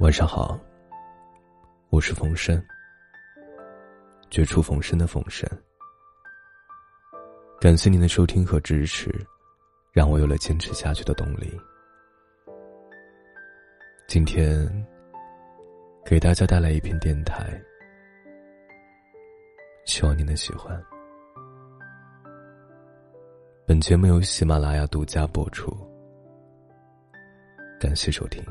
晚上好，我是冯生，绝处逢生的冯生。感谢您的收听和支持，让我有了坚持下去的动力。今天给大家带来一篇电台，希望您能喜欢。本节目由喜马拉雅独家播出，感谢收听。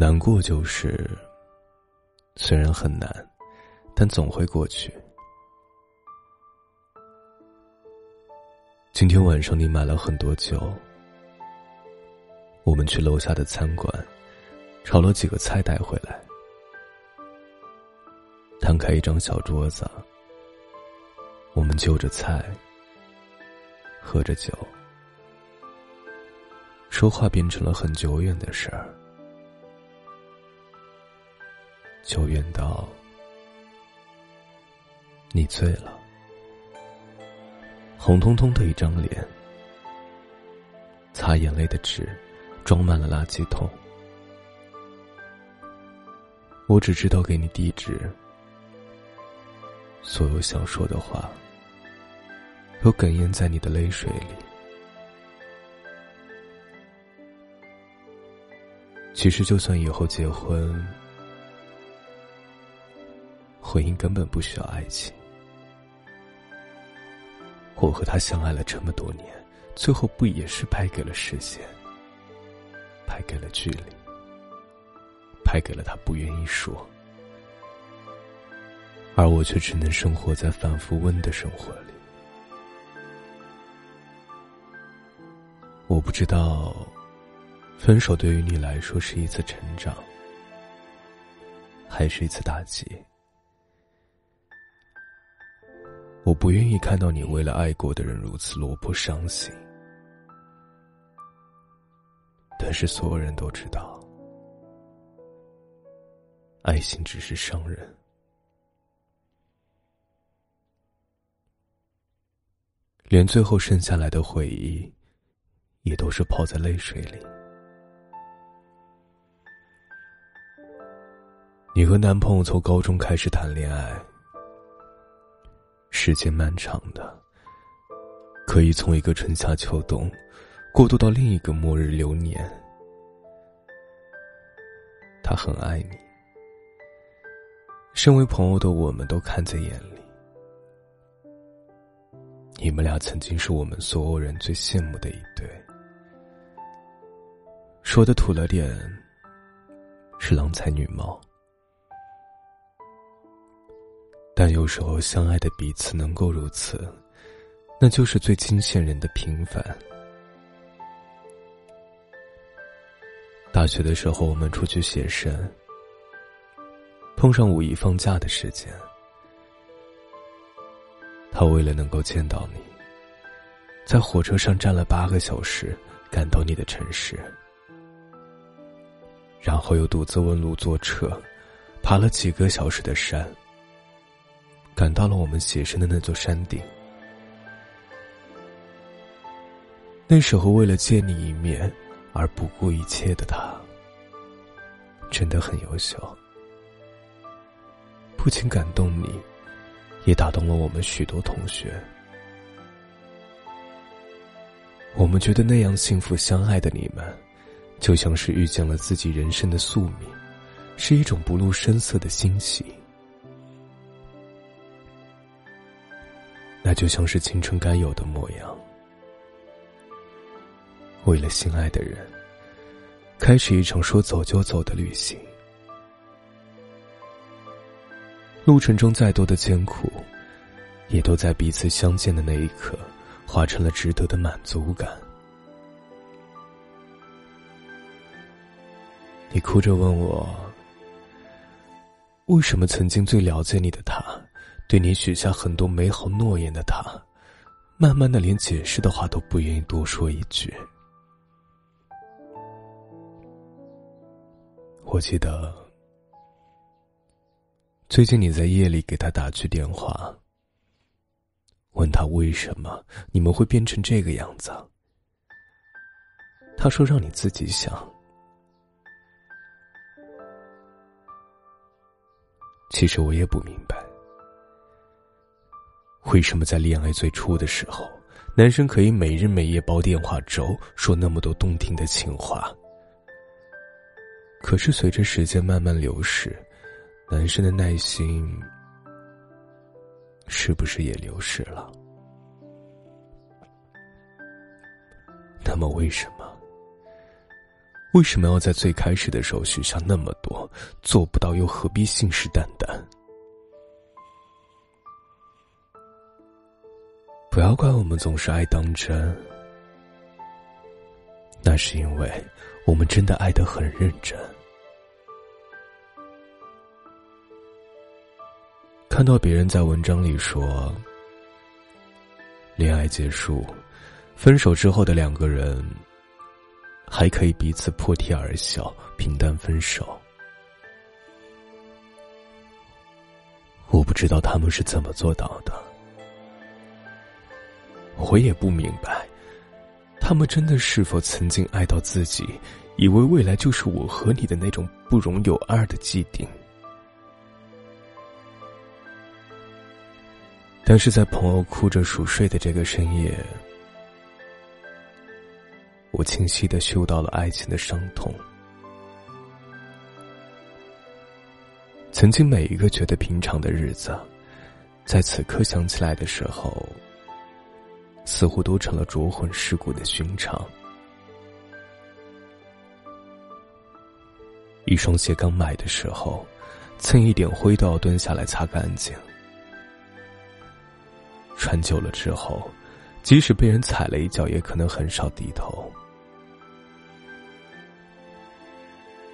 难过就是，虽然很难，但总会过去。今天晚上你买了很多酒，我们去楼下的餐馆，炒了几个菜带回来，摊开一张小桌子。我们就着菜，喝着酒，说话变成了很久远的事儿，久远到你醉了，红彤彤的一张脸，擦眼泪的纸装满了垃圾桶，我只知道给你地址。所有想说的话，都哽咽在你的泪水里。其实，就算以后结婚，婚姻根本不需要爱情。我和他相爱了这么多年，最后不也是败给了时间，败给了距离，败给了他不愿意说。而我却只能生活在反复问的生活里。我不知道，分手对于你来说是一次成长，还是一次打击。我不愿意看到你为了爱过的人如此落魄伤心，但是所有人都知道，爱情只是伤人。连最后剩下来的回忆，也都是泡在泪水里。你和男朋友从高中开始谈恋爱，时间漫长的，可以从一个春夏秋冬，过渡到另一个末日流年。他很爱你，身为朋友的我们都看在眼里。你们俩曾经是我们所有人最羡慕的一对，说的土了点，是郎才女貌。但有时候相爱的彼此能够如此，那就是最惊羡人的平凡。大学的时候，我们出去写生，碰上五一放假的时间。他为了能够见到你，在火车上站了八个小时，赶到你的城市，然后又独自问路坐车，爬了几个小时的山，赶到了我们写生的那座山顶。那时候为了见你一面而不顾一切的他，真的很优秀，不仅感动你。也打动了我们许多同学。我们觉得那样幸福相爱的你们，就像是遇见了自己人生的宿命，是一种不露声色的欣喜。那就像是青春该有的模样。为了心爱的人，开始一场说走就走的旅行。路程中再多的艰苦，也都在彼此相见的那一刻，化成了值得的满足感。你哭着问我，为什么曾经最了解你的他，对你许下很多美好诺言的他，慢慢的连解释的话都不愿意多说一句。我记得。最近你在夜里给他打去电话，问他为什么你们会变成这个样子。他说让你自己想。其实我也不明白，为什么在恋爱最初的时候，男生可以每日每夜煲电话粥，说那么多动听的情话。可是随着时间慢慢流逝，男生的耐心是不是也流失了？那么为什么？为什么要在最开始的时候许下那么多？做不到又何必信誓旦旦？不要怪我们总是爱当真，那是因为我们真的爱得很认真。看到别人在文章里说，恋爱结束、分手之后的两个人。还可以彼此破涕而笑，平淡分手。我不知道他们是怎么做到的，我也不明白，他们真的是否曾经爱到自己，以为未来就是我和你的那种不容有二的既定。但是在朋友哭着熟睡的这个深夜。我清晰的嗅到了爱情的伤痛。曾经每一个觉得平常的日子，在此刻想起来的时候，似乎都成了灼魂蚀骨的寻常。一双鞋刚买的时候，蹭一点灰都要蹲下来擦干净。穿久了之后，即使被人踩了一脚，也可能很少低头。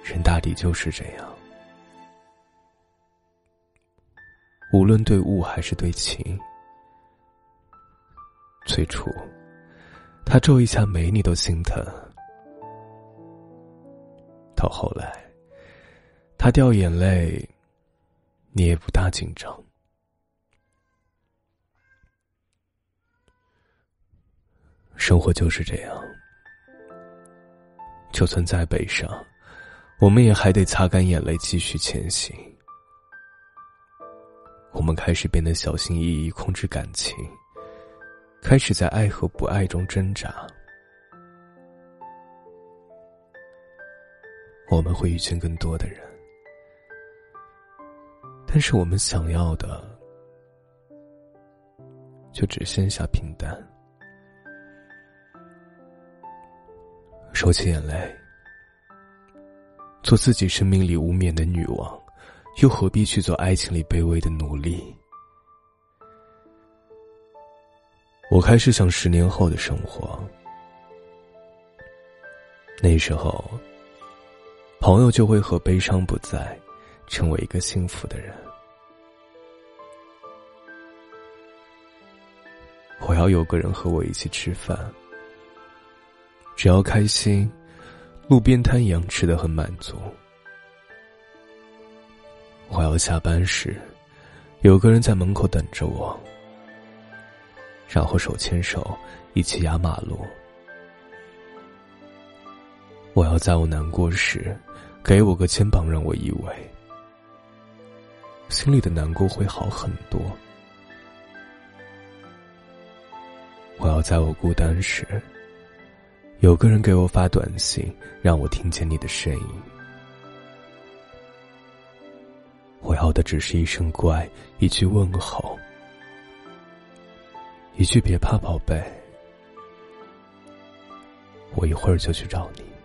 人大抵就是这样，无论对物还是对情。最初，他皱一下眉你都心疼；到后来，他掉眼泪，你也不大紧张。生活就是这样，就算再悲伤。我们也还得擦干眼泪，继续前行。我们开始变得小心翼翼，控制感情，开始在爱和不爱中挣扎。我们会遇见更多的人，但是我们想要的，就只剩下平淡。收起眼泪。做自己生命里无冕的女王，又何必去做爱情里卑微的奴隶？我开始想十年后的生活，那时候，朋友就会和悲伤不再，成为一个幸福的人。我要有个人和我一起吃饭，只要开心。路边摊一样吃的很满足。我要下班时，有个人在门口等着我，然后手牵手一起压马路。我要在我难过时，给我个肩膀让我依偎，心里的难过会好很多。我要在我孤单时。有个人给我发短信，让我听见你的声音。我要的只是一声乖，一句问候，一句别怕，宝贝，我一会儿就去找你。